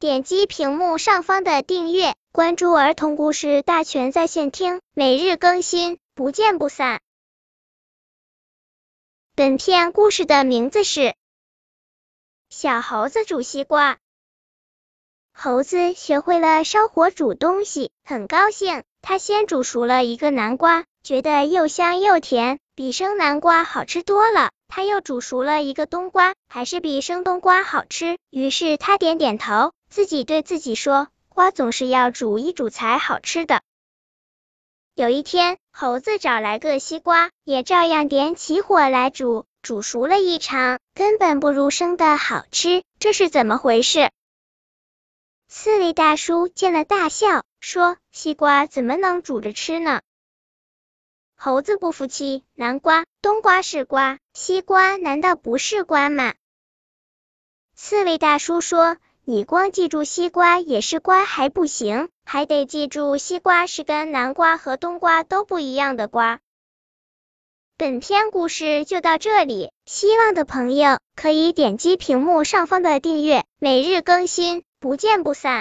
点击屏幕上方的订阅，关注儿童故事大全在线听，每日更新，不见不散。本片故事的名字是《小猴子煮西瓜》。猴子学会了烧火煮东西，很高兴。他先煮熟了一个南瓜，觉得又香又甜，比生南瓜好吃多了。他又煮熟了一个冬瓜，还是比生冬瓜好吃。于是他点点头，自己对自己说：“瓜总是要煮一煮才好吃的。”有一天，猴子找来个西瓜，也照样点起火来煮，煮熟了一场，根本不如生的好吃。这是怎么回事？刺猬大叔见了大笑，说：“西瓜怎么能煮着吃呢？”猴子不服气，南瓜、冬瓜是瓜，西瓜难道不是瓜吗？刺猬大叔说：“你光记住西瓜也是瓜还不行，还得记住西瓜是跟南瓜和冬瓜都不一样的瓜。”本篇故事就到这里，希望的朋友可以点击屏幕上方的订阅，每日更新，不见不散。